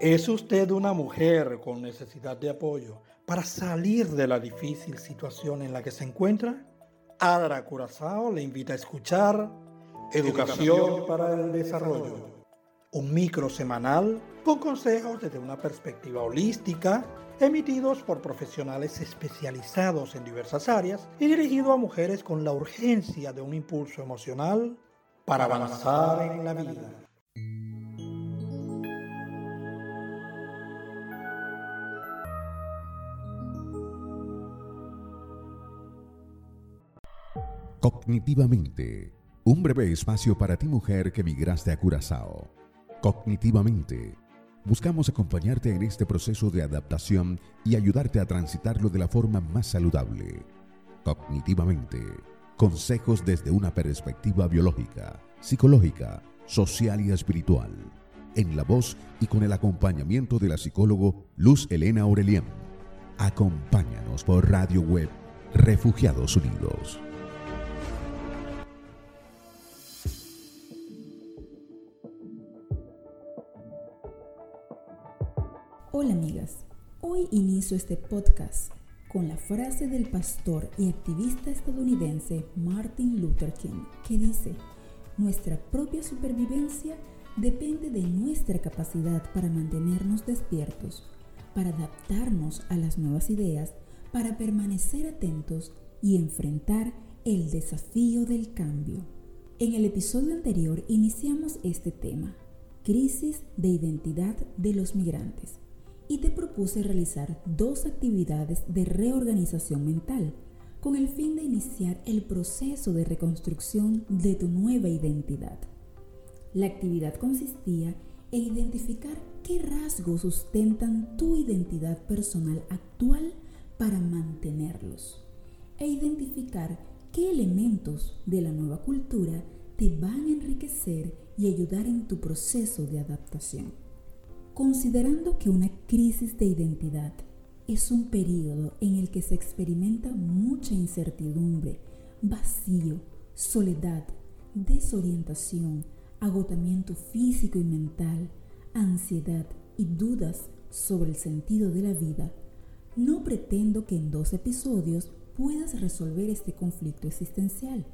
¿Es usted una mujer con necesidad de apoyo para salir de la difícil situación en la que se encuentra? Adra Curazao le invita a escuchar Educación para el Desarrollo, un micro semanal con consejos desde una perspectiva holística, emitidos por profesionales especializados en diversas áreas y dirigido a mujeres con la urgencia de un impulso emocional para avanzar en la vida. Cognitivamente, un breve espacio para ti mujer que migraste a Curazao. Cognitivamente, buscamos acompañarte en este proceso de adaptación y ayudarte a transitarlo de la forma más saludable. Cognitivamente, consejos desde una perspectiva biológica, psicológica, social y espiritual. En la voz y con el acompañamiento de la psicólogo Luz Elena Aurelián. Acompáñanos por Radio Web Refugiados Unidos. Hola amigas, hoy inicio este podcast con la frase del pastor y activista estadounidense Martin Luther King, que dice, nuestra propia supervivencia depende de nuestra capacidad para mantenernos despiertos, para adaptarnos a las nuevas ideas, para permanecer atentos y enfrentar el desafío del cambio. En el episodio anterior iniciamos este tema, crisis de identidad de los migrantes y te propuse realizar dos actividades de reorganización mental con el fin de iniciar el proceso de reconstrucción de tu nueva identidad. La actividad consistía en identificar qué rasgos sustentan tu identidad personal actual para mantenerlos e identificar qué elementos de la nueva cultura te van a enriquecer y ayudar en tu proceso de adaptación. Considerando que una crisis de identidad es un periodo en el que se experimenta mucha incertidumbre, vacío, soledad, desorientación, agotamiento físico y mental, ansiedad y dudas sobre el sentido de la vida, no pretendo que en dos episodios puedas resolver este conflicto existencial,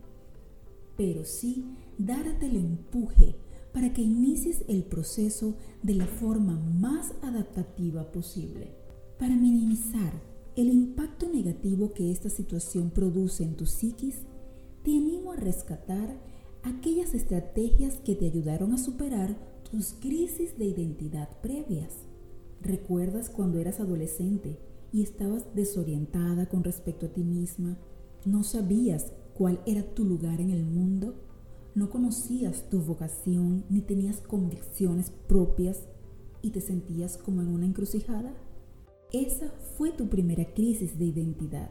pero sí darte el empuje para que inicies el proceso de la forma más adaptativa posible. Para minimizar el impacto negativo que esta situación produce en tu psiquis, te animo a rescatar aquellas estrategias que te ayudaron a superar tus crisis de identidad previas. ¿Recuerdas cuando eras adolescente y estabas desorientada con respecto a ti misma? ¿No sabías cuál era tu lugar en el mundo? No conocías tu vocación ni tenías convicciones propias y te sentías como en una encrucijada? Esa fue tu primera crisis de identidad,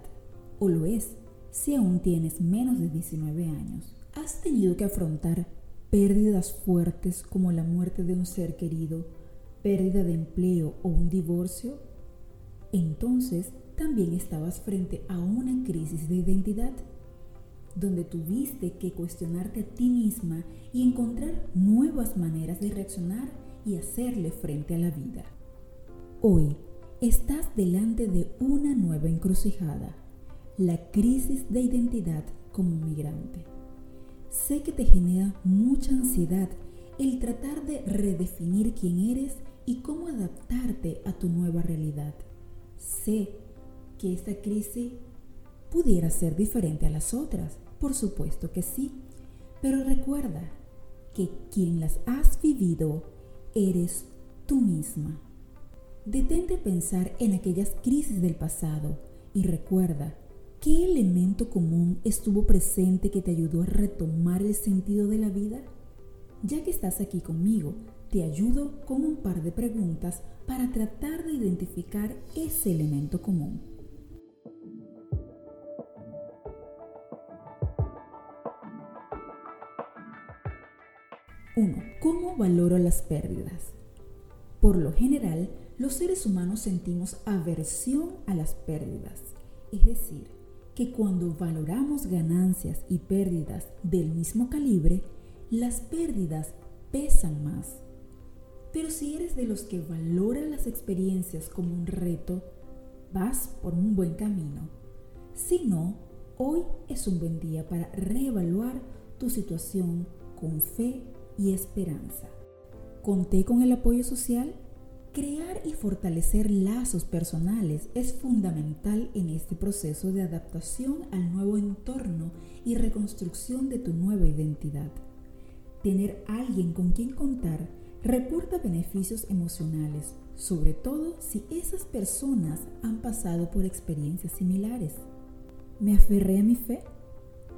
o lo es si aún tienes menos de 19 años. ¿Has tenido que afrontar pérdidas fuertes como la muerte de un ser querido, pérdida de empleo o un divorcio? Entonces también estabas frente a una crisis de identidad donde tuviste que cuestionarte a ti misma y encontrar nuevas maneras de reaccionar y hacerle frente a la vida. Hoy estás delante de una nueva encrucijada, la crisis de identidad como migrante. Sé que te genera mucha ansiedad el tratar de redefinir quién eres y cómo adaptarte a tu nueva realidad. Sé que esta crisis pudiera ser diferente a las otras, por supuesto que sí, pero recuerda que quien las has vivido eres tú misma. Detente a pensar en aquellas crisis del pasado y recuerda qué elemento común estuvo presente que te ayudó a retomar el sentido de la vida. Ya que estás aquí conmigo, te ayudo con un par de preguntas para tratar de identificar ese elemento común. 1. ¿Cómo valoro las pérdidas? Por lo general, los seres humanos sentimos aversión a las pérdidas, es decir, que cuando valoramos ganancias y pérdidas del mismo calibre, las pérdidas pesan más. Pero si eres de los que valoran las experiencias como un reto, vas por un buen camino. Si no, hoy es un buen día para reevaluar tu situación con fe y esperanza. ¿Conté con el apoyo social? Crear y fortalecer lazos personales es fundamental en este proceso de adaptación al nuevo entorno y reconstrucción de tu nueva identidad. Tener alguien con quien contar reporta beneficios emocionales, sobre todo si esas personas han pasado por experiencias similares. ¿Me aferré a mi fe?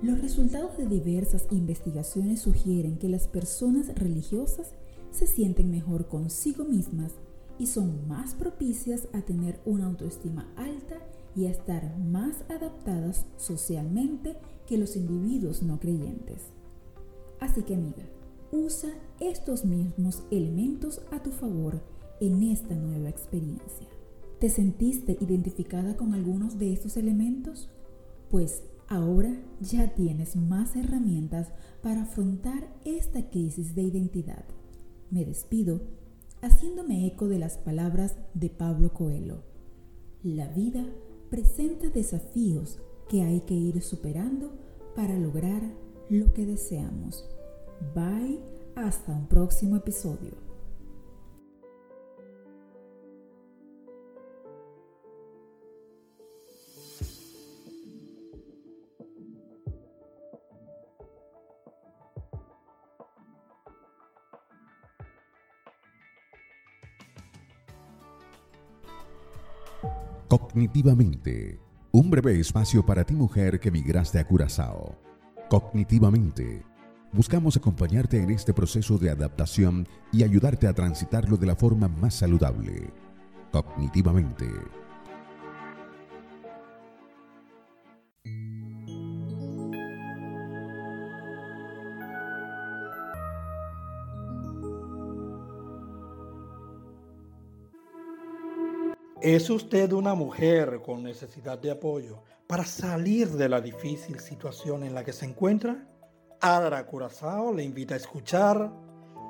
Los resultados de diversas investigaciones sugieren que las personas religiosas se sienten mejor consigo mismas y son más propicias a tener una autoestima alta y a estar más adaptadas socialmente que los individuos no creyentes. Así que amiga, Usa estos mismos elementos a tu favor en esta nueva experiencia. ¿Te sentiste identificada con algunos de estos elementos? Pues ahora ya tienes más herramientas para afrontar esta crisis de identidad. Me despido haciéndome eco de las palabras de Pablo Coelho. La vida presenta desafíos que hay que ir superando para lograr lo que deseamos. Bye, hasta un próximo episodio. Cognitivamente, un breve espacio para ti mujer que migraste a Curazao. Cognitivamente Buscamos acompañarte en este proceso de adaptación y ayudarte a transitarlo de la forma más saludable, cognitivamente. ¿Es usted una mujer con necesidad de apoyo para salir de la difícil situación en la que se encuentra? Adra Curazao le invita a escuchar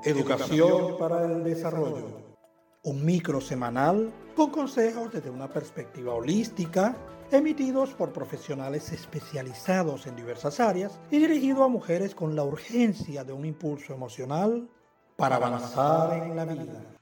Educación para el Desarrollo, un micro semanal con consejos desde una perspectiva holística, emitidos por profesionales especializados en diversas áreas y dirigido a mujeres con la urgencia de un impulso emocional para avanzar en la vida.